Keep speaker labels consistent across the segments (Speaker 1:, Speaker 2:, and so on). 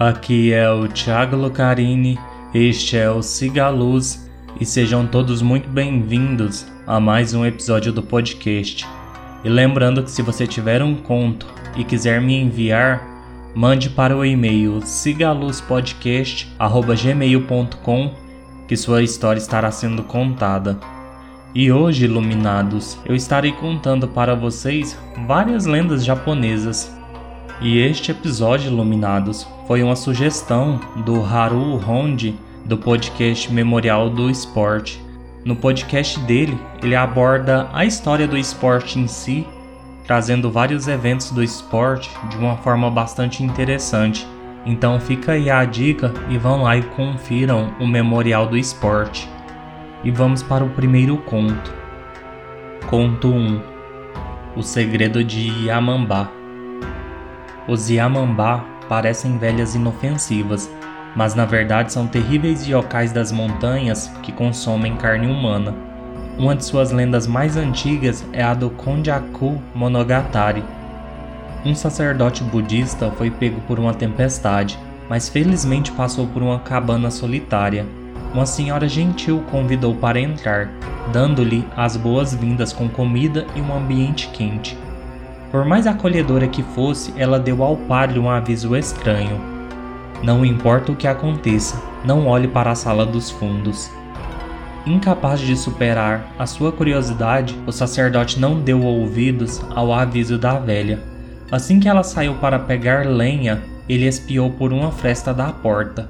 Speaker 1: Aqui é o Thiago Lucarini, este é o Siga a Luz e sejam todos muito bem-vindos a mais um episódio do podcast. E lembrando que se você tiver um conto e quiser me enviar, mande para o e-mail sigaluzpodcast@gmail.com que sua história estará sendo contada. E hoje, iluminados, eu estarei contando para vocês várias lendas japonesas. E este episódio, iluminados, foi uma sugestão do Haru Honde do podcast Memorial do Esporte. No podcast dele, ele aborda a história do esporte em si, trazendo vários eventos do esporte de uma forma bastante interessante. Então fica aí a dica e vão lá e confiram o Memorial do Esporte. E vamos para o primeiro conto. Conto 1 O Segredo de Yamambá Os Yamambá parecem velhas inofensivas, mas na verdade são terríveis yokais das montanhas que consomem carne humana. Uma de suas lendas mais antigas é a do Konjaku Monogatari. Um sacerdote budista foi pego por uma tempestade, mas felizmente passou por uma cabana solitária uma senhora gentil convidou para entrar, dando-lhe as boas-vindas com comida e um ambiente quente. Por mais acolhedora que fosse, ela deu ao padre um aviso estranho. Não importa o que aconteça, não olhe para a sala dos fundos. Incapaz de superar a sua curiosidade, o sacerdote não deu ouvidos ao aviso da velha. Assim que ela saiu para pegar lenha, ele espiou por uma fresta da porta.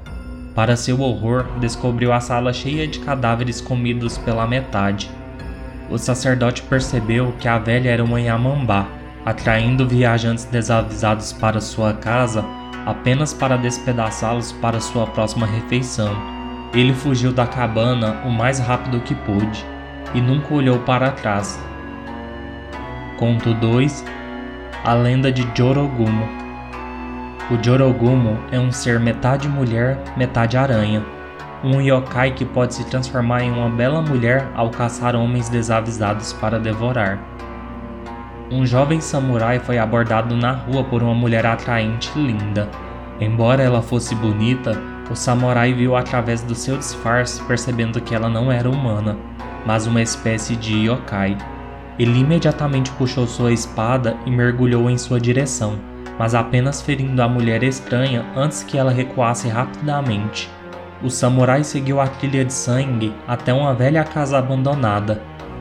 Speaker 1: Para seu horror, descobriu a sala cheia de cadáveres comidos pela metade. O sacerdote percebeu que a velha era uma Yamambá, atraindo viajantes desavisados para sua casa apenas para despedaçá-los para sua próxima refeição. Ele fugiu da cabana o mais rápido que pôde e nunca olhou para trás. Conto 2 A lenda de Jorogumo o Jorogumo é um ser metade mulher, metade aranha. Um yokai que pode se transformar em uma bela mulher ao caçar homens desavisados para devorar. Um jovem samurai foi abordado na rua por uma mulher atraente e linda. Embora ela fosse bonita, o samurai viu através do seu disfarce percebendo que ela não era humana, mas uma espécie de yokai. Ele imediatamente puxou sua espada e mergulhou em sua direção mas apenas ferindo a mulher estranha antes que ela recuasse rapidamente. O samurai seguiu a trilha de sangue até uma velha casa abandonada.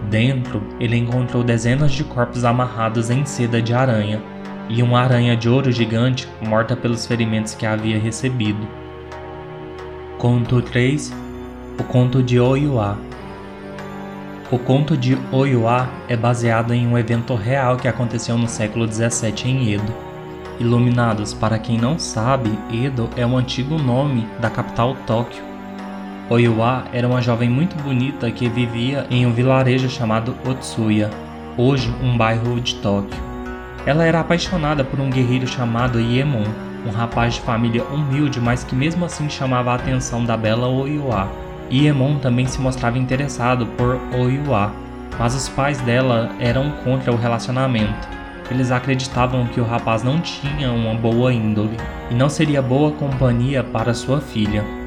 Speaker 1: Dentro, ele encontrou dezenas de corpos amarrados em seda de aranha e uma aranha de ouro gigante morta pelos ferimentos que havia recebido. Conto 3 O Conto de Oyuá O conto de Oyuá é baseado em um evento real que aconteceu no século 17 em Edo. Iluminados, para quem não sabe, Edo é o antigo nome da capital Tóquio. Oiwa era uma jovem muito bonita que vivia em um vilarejo chamado Otsuya, hoje um bairro de Tóquio. Ela era apaixonada por um guerreiro chamado Iemon, um rapaz de família humilde, mas que mesmo assim chamava a atenção da bela Oiwa. Iemon também se mostrava interessado por Oiwa, mas os pais dela eram contra o relacionamento eles acreditavam que o rapaz não tinha uma boa índole e não seria boa companhia para sua filha.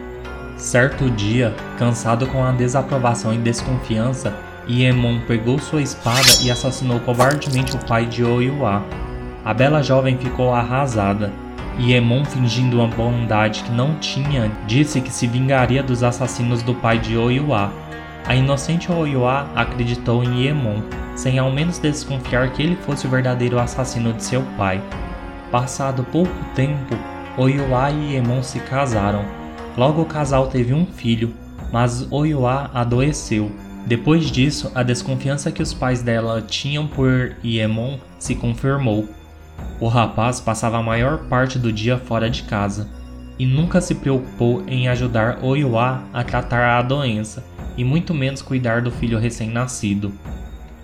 Speaker 1: Certo dia, cansado com a desaprovação e desconfiança, Iemon pegou sua espada e assassinou covardemente o pai de Oyuá. A bela jovem ficou arrasada. Iemon, fingindo uma bondade que não tinha, disse que se vingaria dos assassinos do pai de Oyuá. A inocente Oyuá acreditou em Iemon, sem ao menos desconfiar que ele fosse o verdadeiro assassino de seu pai. Passado pouco tempo, Oyuá e Emon se casaram. Logo o casal teve um filho, mas Oyuá adoeceu. Depois disso, a desconfiança que os pais dela tinham por Iemon se confirmou. O rapaz passava a maior parte do dia fora de casa e nunca se preocupou em ajudar Oyuá a tratar a doença e muito menos cuidar do filho recém-nascido.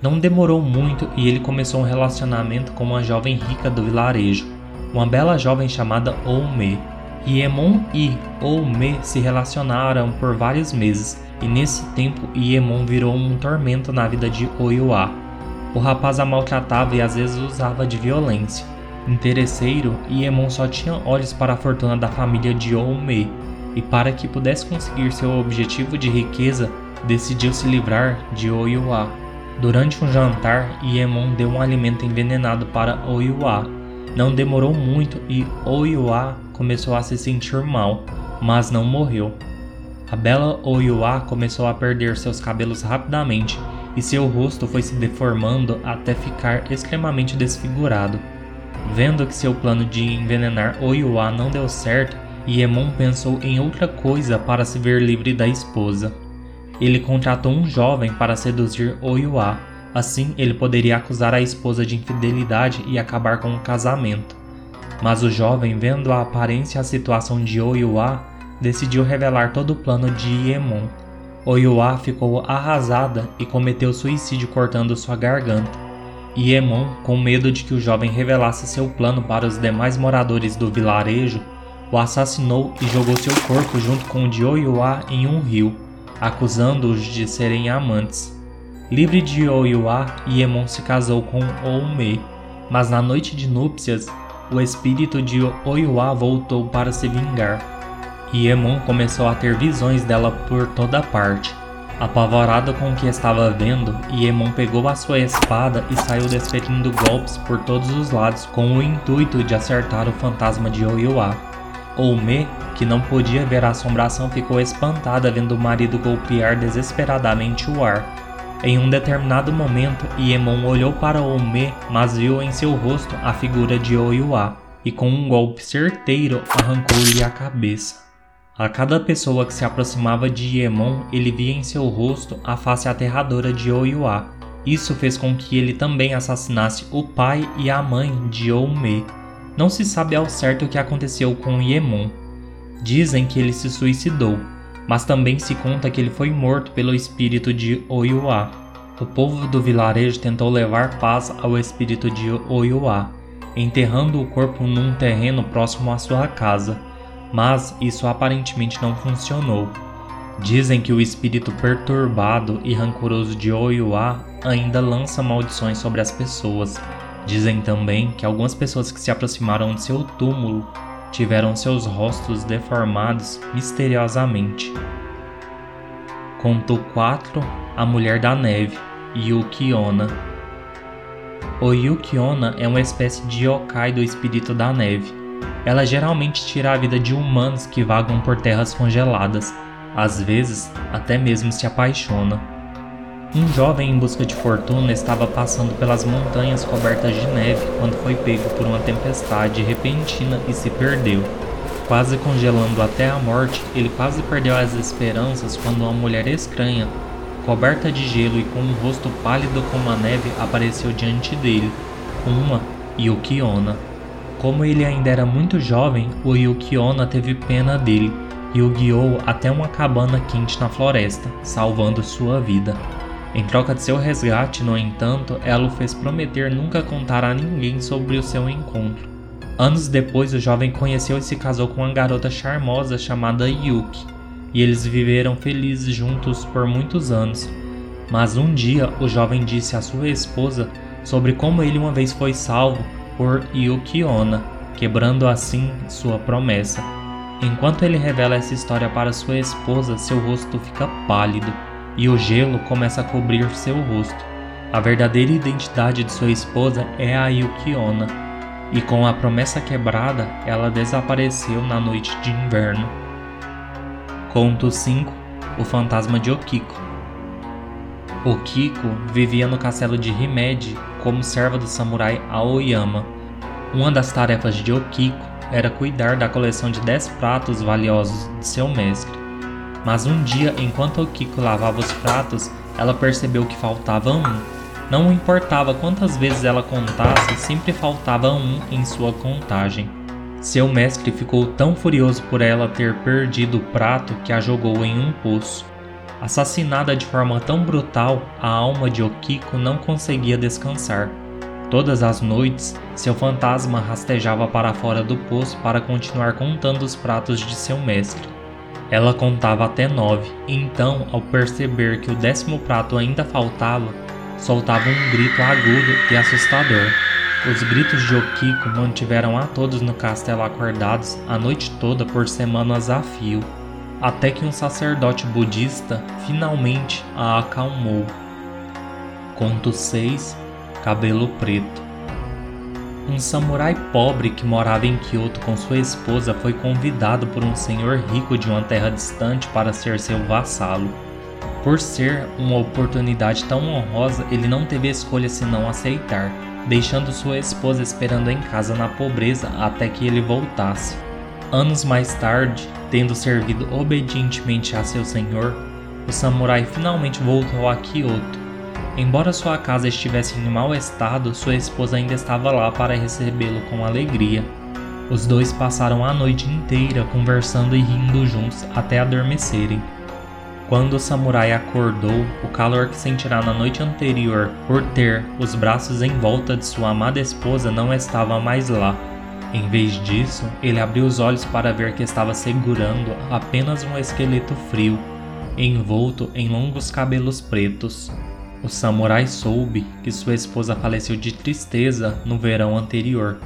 Speaker 1: Não demorou muito e ele começou um relacionamento com uma jovem rica do vilarejo, uma bela jovem chamada Oume. Iemon e Oume se relacionaram por vários meses, e nesse tempo Iemon virou um tormento na vida de Oyuá. O rapaz a maltratava e às vezes usava de violência. Interesseiro, Iemon só tinha olhos para a fortuna da família de Oume, e para que pudesse conseguir seu objetivo de riqueza, decidiu se livrar de Oyuá. Durante um jantar, Iemon deu um alimento envenenado para Oyuá. Não demorou muito e Oyuá começou a se sentir mal, mas não morreu. A bela Oyuá começou a perder seus cabelos rapidamente e seu rosto foi se deformando até ficar extremamente desfigurado. Vendo que seu plano de envenenar Oyuá não deu certo, Iemon pensou em outra coisa para se ver livre da esposa. Ele contratou um jovem para seduzir Oyuá, assim ele poderia acusar a esposa de infidelidade e acabar com o casamento. Mas o jovem, vendo a aparência e a situação de Oyuá, decidiu revelar todo o plano de Iemon. Oyuá ficou arrasada e cometeu suicídio cortando sua garganta. Iemon, com medo de que o jovem revelasse seu plano para os demais moradores do vilarejo, o assassinou e jogou seu corpo junto com o de Oyuá em um rio, acusando-os de serem amantes. Livre de Oyuá, Iemon se casou com Oume, mas na noite de núpcias, o espírito de Oyuá voltou para se vingar. Iemon começou a ter visões dela por toda parte. Apavorado com o que estava vendo, Iemon pegou a sua espada e saiu desferindo golpes por todos os lados com o intuito de acertar o fantasma de Oyuá. Oume, que não podia ver a assombração, ficou espantada vendo o marido golpear desesperadamente o ar. Em um determinado momento, Iemon olhou para Oume, mas viu em seu rosto a figura de Oyuá, e com um golpe certeiro arrancou-lhe a cabeça. A cada pessoa que se aproximava de Iemon, ele via em seu rosto a face aterradora de Oyuá. Isso fez com que ele também assassinasse o pai e a mãe de Oume. Não se sabe ao certo o que aconteceu com Iemon. Dizem que ele se suicidou, mas também se conta que ele foi morto pelo espírito de Oyuá. O povo do vilarejo tentou levar paz ao espírito de Oyuá, enterrando o corpo num terreno próximo à sua casa mas isso aparentemente não funcionou. Dizem que o espírito perturbado e rancoroso de Oyuá ainda lança maldições sobre as pessoas. Dizem também que algumas pessoas que se aproximaram de seu túmulo tiveram seus rostos deformados misteriosamente. Conto 4 A Mulher da Neve, Yukiona. O Yukiona é uma espécie de yokai do espírito da neve ela geralmente tira a vida de humanos que vagam por terras congeladas, às vezes até mesmo se apaixona. Um jovem em busca de fortuna estava passando pelas montanhas cobertas de neve quando foi pego por uma tempestade repentina e se perdeu. Quase congelando até a morte, ele quase perdeu as esperanças quando uma mulher estranha, coberta de gelo e com um rosto pálido como a neve, apareceu diante dele, uma Yukiona. Como ele ainda era muito jovem, o Yukiona teve pena dele e o guiou até uma cabana quente na floresta, salvando sua vida. Em troca de seu resgate, no entanto, ela o fez prometer nunca contar a ninguém sobre o seu encontro. Anos depois, o jovem conheceu e se casou com uma garota charmosa chamada Yuki, e eles viveram felizes juntos por muitos anos. Mas um dia, o jovem disse à sua esposa sobre como ele uma vez foi salvo por Yukiona, quebrando assim sua promessa. Enquanto ele revela essa história para sua esposa, seu rosto fica pálido e o gelo começa a cobrir seu rosto. A verdadeira identidade de sua esposa é a Yukiona, e com a promessa quebrada, ela desapareceu na noite de inverno. Conto 5 O Fantasma de Okiko Okiko vivia no castelo de Himeji como serva do samurai Aoyama. Uma das tarefas de Okiko era cuidar da coleção de 10 pratos valiosos de seu mestre. Mas um dia, enquanto Okiko lavava os pratos, ela percebeu que faltava um. Não importava quantas vezes ela contasse, sempre faltava um em sua contagem. Seu mestre ficou tão furioso por ela ter perdido o prato que a jogou em um poço. Assassinada de forma tão brutal, a alma de Okiko não conseguia descansar. Todas as noites, seu fantasma rastejava para fora do poço para continuar contando os pratos de seu mestre. Ela contava até nove, e então, ao perceber que o décimo prato ainda faltava, soltava um grito agudo e assustador. Os gritos de Okiko mantiveram a todos no castelo acordados a noite toda por semanas a fio, até que um sacerdote budista finalmente a acalmou. Conto 6 Cabelo Preto Um samurai pobre que morava em Kyoto com sua esposa foi convidado por um senhor rico de uma terra distante para ser seu vassalo. Por ser uma oportunidade tão honrosa, ele não teve escolha senão aceitar deixando sua esposa esperando em casa na pobreza até que ele voltasse. Anos mais tarde, tendo servido obedientemente a seu senhor, o samurai finalmente voltou a Kyoto. Embora sua casa estivesse em mau estado, sua esposa ainda estava lá para recebê-lo com alegria. Os dois passaram a noite inteira conversando e rindo juntos até adormecerem. Quando o samurai acordou, o calor que sentirá na noite anterior por ter os braços em volta de sua amada esposa não estava mais lá. Em vez disso, ele abriu os olhos para ver que estava segurando apenas um esqueleto frio, envolto em longos cabelos pretos. O samurai soube que sua esposa faleceu de tristeza no verão anterior,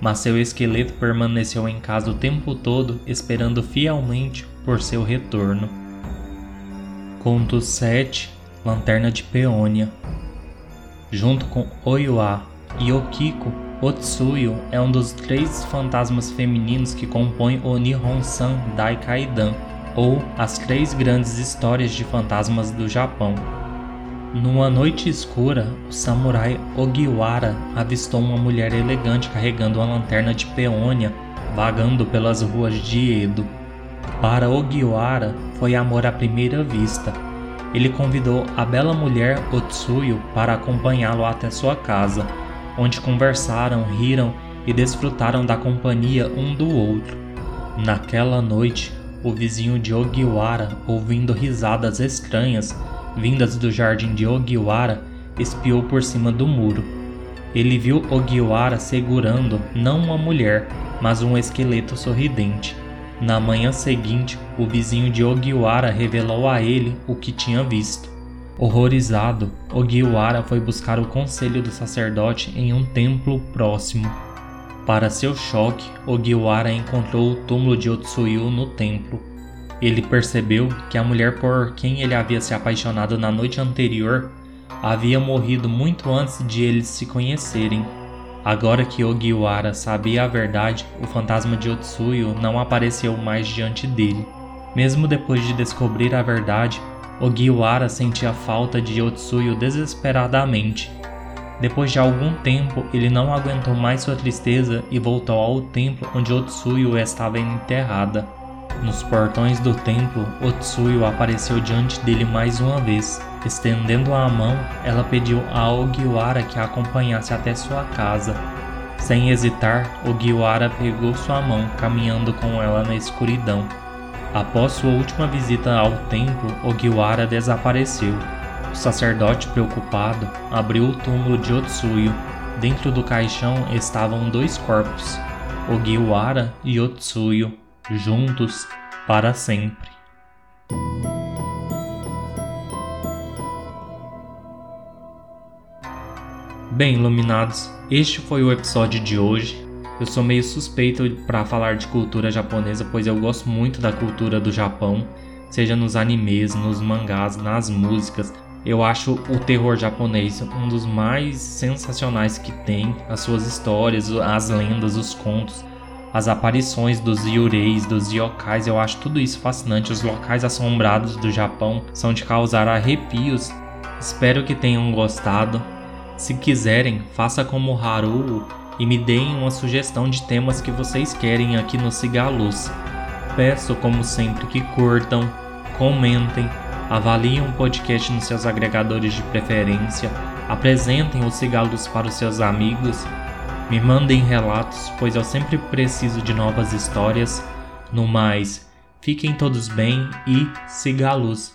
Speaker 1: mas seu esqueleto permaneceu em casa o tempo todo esperando fielmente por seu retorno. Conto 7 Lanterna de Peônia Junto com Oyua e Okiko, Otsuyo é um dos três fantasmas femininos que compõem o Nihon-san Daikaidan, ou as três grandes histórias de fantasmas do Japão. Numa noite escura, o samurai Ogiwara avistou uma mulher elegante carregando uma lanterna de peônia vagando pelas ruas de Edo. Para Ogiwara, foi amor à primeira vista. Ele convidou a bela mulher Otsuyo para acompanhá-lo até sua casa, onde conversaram, riram e desfrutaram da companhia um do outro. Naquela noite, o vizinho de Ogiwara, ouvindo risadas estranhas vindas do jardim de Ogiwara, espiou por cima do muro. Ele viu Ogiwara segurando não uma mulher, mas um esqueleto sorridente. Na manhã seguinte, o vizinho de Ogiwara revelou a ele o que tinha visto. Horrorizado, Ogiwara foi buscar o conselho do sacerdote em um templo próximo. Para seu choque, Ogiwara encontrou o túmulo de Otsuyu no templo. Ele percebeu que a mulher por quem ele havia se apaixonado na noite anterior havia morrido muito antes de eles se conhecerem. Agora que Ogiwara sabia a verdade, o fantasma de Otsuyo não apareceu mais diante dele. Mesmo depois de descobrir a verdade, Ogiwara sentia falta de Otsuyo desesperadamente. Depois de algum tempo, ele não aguentou mais sua tristeza e voltou ao templo onde Otsuyo estava enterrada. Nos portões do templo, Otsuyo apareceu diante dele mais uma vez. Estendendo a mão, ela pediu a Ogiwara que a acompanhasse até sua casa. Sem hesitar, Ogiwara pegou sua mão, caminhando com ela na escuridão. Após sua última visita ao templo, Ogiwara desapareceu. O sacerdote, preocupado, abriu o túmulo de Otsuyo. Dentro do caixão estavam dois corpos, Ogiwara e Otsuyo juntos para sempre. Bem, iluminados, este foi o episódio de hoje. Eu sou meio suspeito para falar de cultura japonesa, pois eu gosto muito da cultura do Japão, seja nos animes, nos mangás, nas músicas. Eu acho o terror japonês um dos mais sensacionais que tem, as suas histórias, as lendas, os contos as aparições dos yureis, dos yokais, eu acho tudo isso fascinante. Os locais assombrados do Japão são de causar arrepios. Espero que tenham gostado. Se quiserem, faça como Haru e me deem uma sugestão de temas que vocês querem aqui no Cigaluz. Peço, como sempre, que curtam, comentem, avaliem o podcast nos seus agregadores de preferência, apresentem o Cigaluz para os seus amigos me mandem relatos, pois eu sempre preciso de novas histórias. No mais, fiquem todos bem e siga a luz.